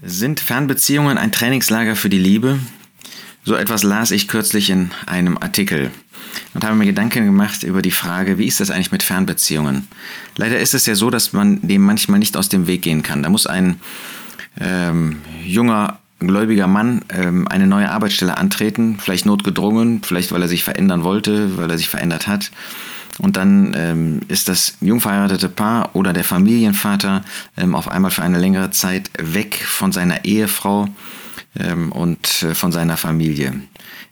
Sind Fernbeziehungen ein Trainingslager für die Liebe? So etwas las ich kürzlich in einem Artikel und habe mir Gedanken gemacht über die Frage, wie ist das eigentlich mit Fernbeziehungen? Leider ist es ja so, dass man dem manchmal nicht aus dem Weg gehen kann. Da muss ein ähm, junger, gläubiger Mann ähm, eine neue Arbeitsstelle antreten, vielleicht notgedrungen, vielleicht weil er sich verändern wollte, weil er sich verändert hat. Und dann ähm, ist das jung verheiratete Paar oder der Familienvater ähm, auf einmal für eine längere Zeit weg von seiner Ehefrau ähm, und äh, von seiner Familie.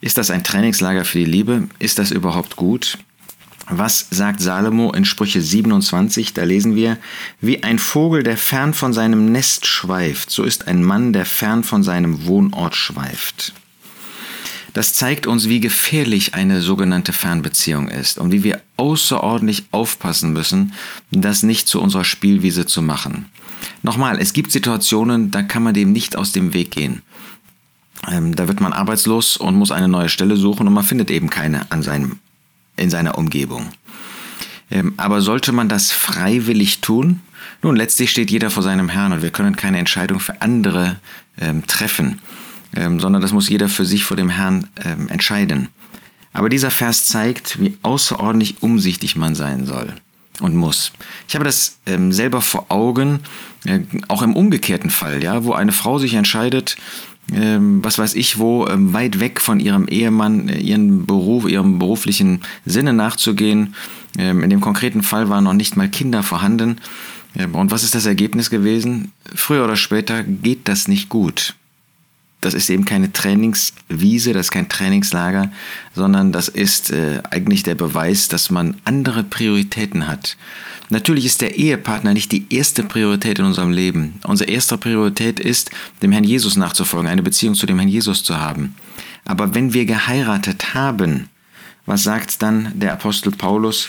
Ist das ein Trainingslager für die Liebe? Ist das überhaupt gut? Was sagt Salomo in Sprüche 27? Da lesen wir, wie ein Vogel, der fern von seinem Nest schweift, so ist ein Mann, der fern von seinem Wohnort schweift. Das zeigt uns, wie gefährlich eine sogenannte Fernbeziehung ist und wie wir außerordentlich aufpassen müssen, das nicht zu unserer Spielwiese zu machen. Nochmal, es gibt Situationen, da kann man dem nicht aus dem Weg gehen. Ähm, da wird man arbeitslos und muss eine neue Stelle suchen und man findet eben keine an seinem, in seiner Umgebung. Ähm, aber sollte man das freiwillig tun? Nun, letztlich steht jeder vor seinem Herrn und wir können keine Entscheidung für andere ähm, treffen ähm, sondern das muss jeder für sich vor dem Herrn ähm, entscheiden. Aber dieser Vers zeigt, wie außerordentlich umsichtig man sein soll und muss. Ich habe das ähm, selber vor Augen, äh, auch im umgekehrten Fall, ja, wo eine Frau sich entscheidet, ähm, was weiß ich wo, ähm, weit weg von ihrem Ehemann, äh, ihren Beruf, ihrem beruflichen Sinne nachzugehen. Ähm, in dem konkreten Fall waren noch nicht mal Kinder vorhanden. und was ist das Ergebnis gewesen? Früher oder später geht das nicht gut das ist eben keine Trainingswiese, das ist kein Trainingslager, sondern das ist äh, eigentlich der Beweis, dass man andere Prioritäten hat. Natürlich ist der Ehepartner nicht die erste Priorität in unserem Leben. Unsere erste Priorität ist, dem Herrn Jesus nachzufolgen, eine Beziehung zu dem Herrn Jesus zu haben. Aber wenn wir geheiratet haben, was sagt dann der Apostel Paulus?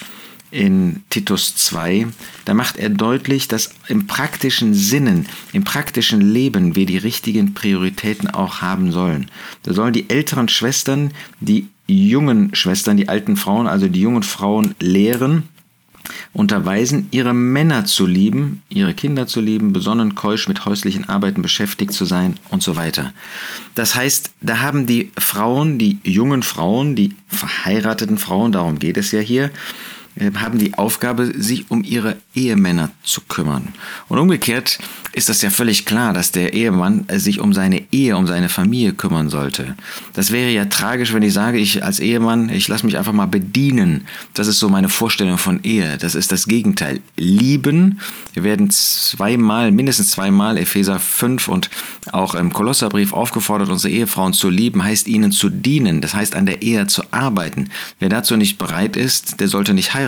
In Titus 2, da macht er deutlich, dass im praktischen Sinnen, im praktischen Leben wir die richtigen Prioritäten auch haben sollen. Da sollen die älteren Schwestern, die jungen Schwestern, die alten Frauen, also die jungen Frauen lehren, unterweisen, ihre Männer zu lieben, ihre Kinder zu lieben, besonnen keusch mit häuslichen Arbeiten beschäftigt zu sein und so weiter. Das heißt, da haben die Frauen, die jungen Frauen, die verheirateten Frauen, darum geht es ja hier, haben die Aufgabe, sich um ihre Ehemänner zu kümmern. Und umgekehrt ist das ja völlig klar, dass der Ehemann sich um seine Ehe, um seine Familie kümmern sollte. Das wäre ja tragisch, wenn ich sage, ich als Ehemann, ich lasse mich einfach mal bedienen. Das ist so meine Vorstellung von Ehe. Das ist das Gegenteil. Lieben. Wir werden zweimal, mindestens zweimal, Epheser 5 und auch im Kolosserbrief aufgefordert, unsere Ehefrauen zu lieben, heißt ihnen zu dienen. Das heißt, an der Ehe zu arbeiten. Wer dazu nicht bereit ist, der sollte nicht heiraten.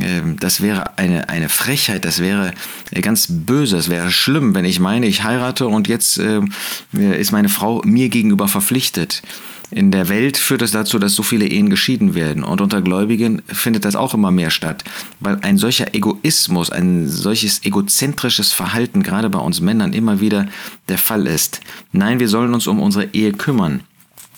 Ähm, das wäre eine, eine Frechheit, das wäre äh, ganz böse, das wäre schlimm, wenn ich meine, ich heirate und jetzt äh, ist meine Frau mir gegenüber verpflichtet. In der Welt führt es dazu, dass so viele Ehen geschieden werden und unter Gläubigen findet das auch immer mehr statt, weil ein solcher Egoismus, ein solches egozentrisches Verhalten gerade bei uns Männern immer wieder der Fall ist. Nein, wir sollen uns um unsere Ehe kümmern.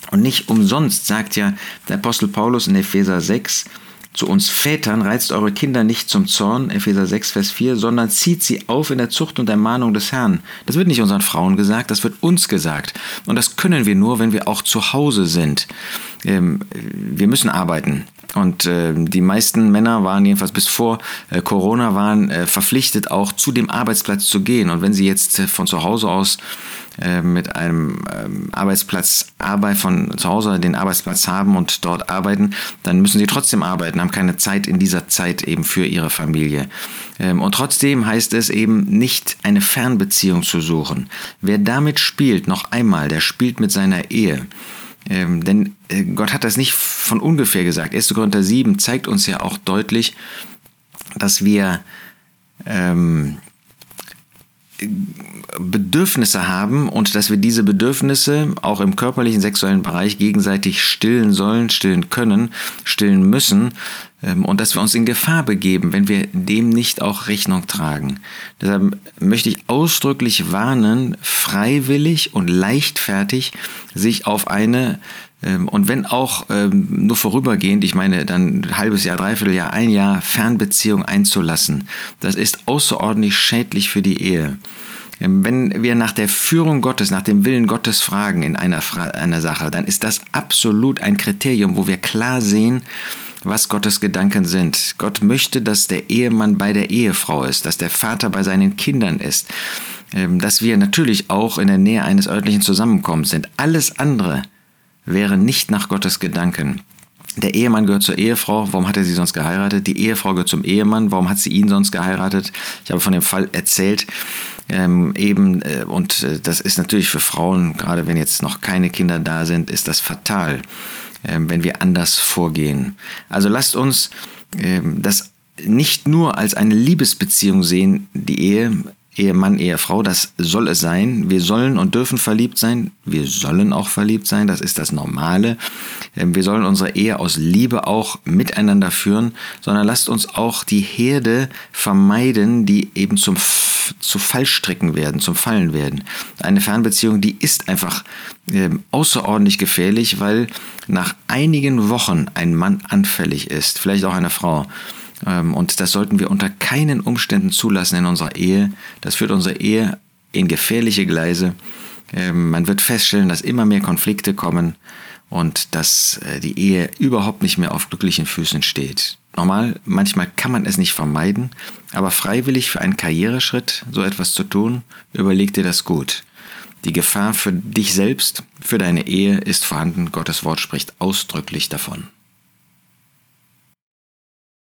Und nicht umsonst sagt ja der Apostel Paulus in Epheser 6, zu uns Vätern reizt eure Kinder nicht zum Zorn, Epheser 6, Vers 4, sondern zieht sie auf in der Zucht und Ermahnung des Herrn. Das wird nicht unseren Frauen gesagt, das wird uns gesagt. Und das können wir nur, wenn wir auch zu Hause sind. Ähm, wir müssen arbeiten. Und äh, die meisten Männer waren jedenfalls bis vor äh, Corona waren äh, verpflichtet, auch zu dem Arbeitsplatz zu gehen. Und wenn sie jetzt äh, von zu Hause aus äh, mit einem ähm, Arbeitsplatz Arbeit von zu Hause den Arbeitsplatz haben und dort arbeiten, dann müssen sie trotzdem arbeiten, haben keine Zeit in dieser Zeit eben für ihre Familie. Ähm, und trotzdem heißt es eben nicht eine Fernbeziehung zu suchen. Wer damit spielt, noch einmal, der spielt mit seiner Ehe. Ähm, denn äh, Gott hat das nicht von ungefähr gesagt. 1. Korinther 7 zeigt uns ja auch deutlich, dass wir ähm, Bedürfnisse haben und dass wir diese Bedürfnisse auch im körperlichen, sexuellen Bereich gegenseitig stillen sollen, stillen können, stillen müssen und dass wir uns in Gefahr begeben, wenn wir dem nicht auch Rechnung tragen. Deshalb möchte ich ausdrücklich warnen, freiwillig und leichtfertig sich auf eine ähm, und wenn auch ähm, nur vorübergehend, ich meine dann ein halbes Jahr, dreiviertel Jahr, ein Jahr Fernbeziehung einzulassen, das ist außerordentlich schädlich für die Ehe. Ähm, wenn wir nach der Führung Gottes, nach dem Willen Gottes fragen in einer, einer Sache, dann ist das absolut ein Kriterium, wo wir klar sehen, was Gottes Gedanken sind. Gott möchte, dass der Ehemann bei der Ehefrau ist, dass der Vater bei seinen Kindern ist, ähm, dass wir natürlich auch in der Nähe eines örtlichen Zusammenkommens sind. Alles andere wäre nicht nach Gottes Gedanken. Der Ehemann gehört zur Ehefrau, warum hat er sie sonst geheiratet? Die Ehefrau gehört zum Ehemann, warum hat sie ihn sonst geheiratet? Ich habe von dem Fall erzählt, ähm, eben, äh, und äh, das ist natürlich für Frauen, gerade wenn jetzt noch keine Kinder da sind, ist das fatal. Ähm, wenn wir anders vorgehen. Also lasst uns ähm, das nicht nur als eine Liebesbeziehung sehen, die Ehe, Ehemann, Ehefrau, das soll es sein. Wir sollen und dürfen verliebt sein. Wir sollen auch verliebt sein, das ist das Normale. Ähm, wir sollen unsere Ehe aus Liebe auch miteinander führen, sondern lasst uns auch die Herde vermeiden, die eben zum zu Fallstricken werden, zum Fallen werden. Eine Fernbeziehung, die ist einfach äh, außerordentlich gefährlich, weil nach einigen Wochen ein Mann anfällig ist, vielleicht auch eine Frau. Ähm, und das sollten wir unter keinen Umständen zulassen in unserer Ehe. Das führt unsere Ehe in gefährliche Gleise. Ähm, man wird feststellen, dass immer mehr Konflikte kommen und dass äh, die Ehe überhaupt nicht mehr auf glücklichen Füßen steht. Normal, manchmal kann man es nicht vermeiden, aber freiwillig für einen Karriereschritt so etwas zu tun, überleg dir das gut. Die Gefahr für dich selbst, für deine Ehe ist vorhanden. Gottes Wort spricht ausdrücklich davon.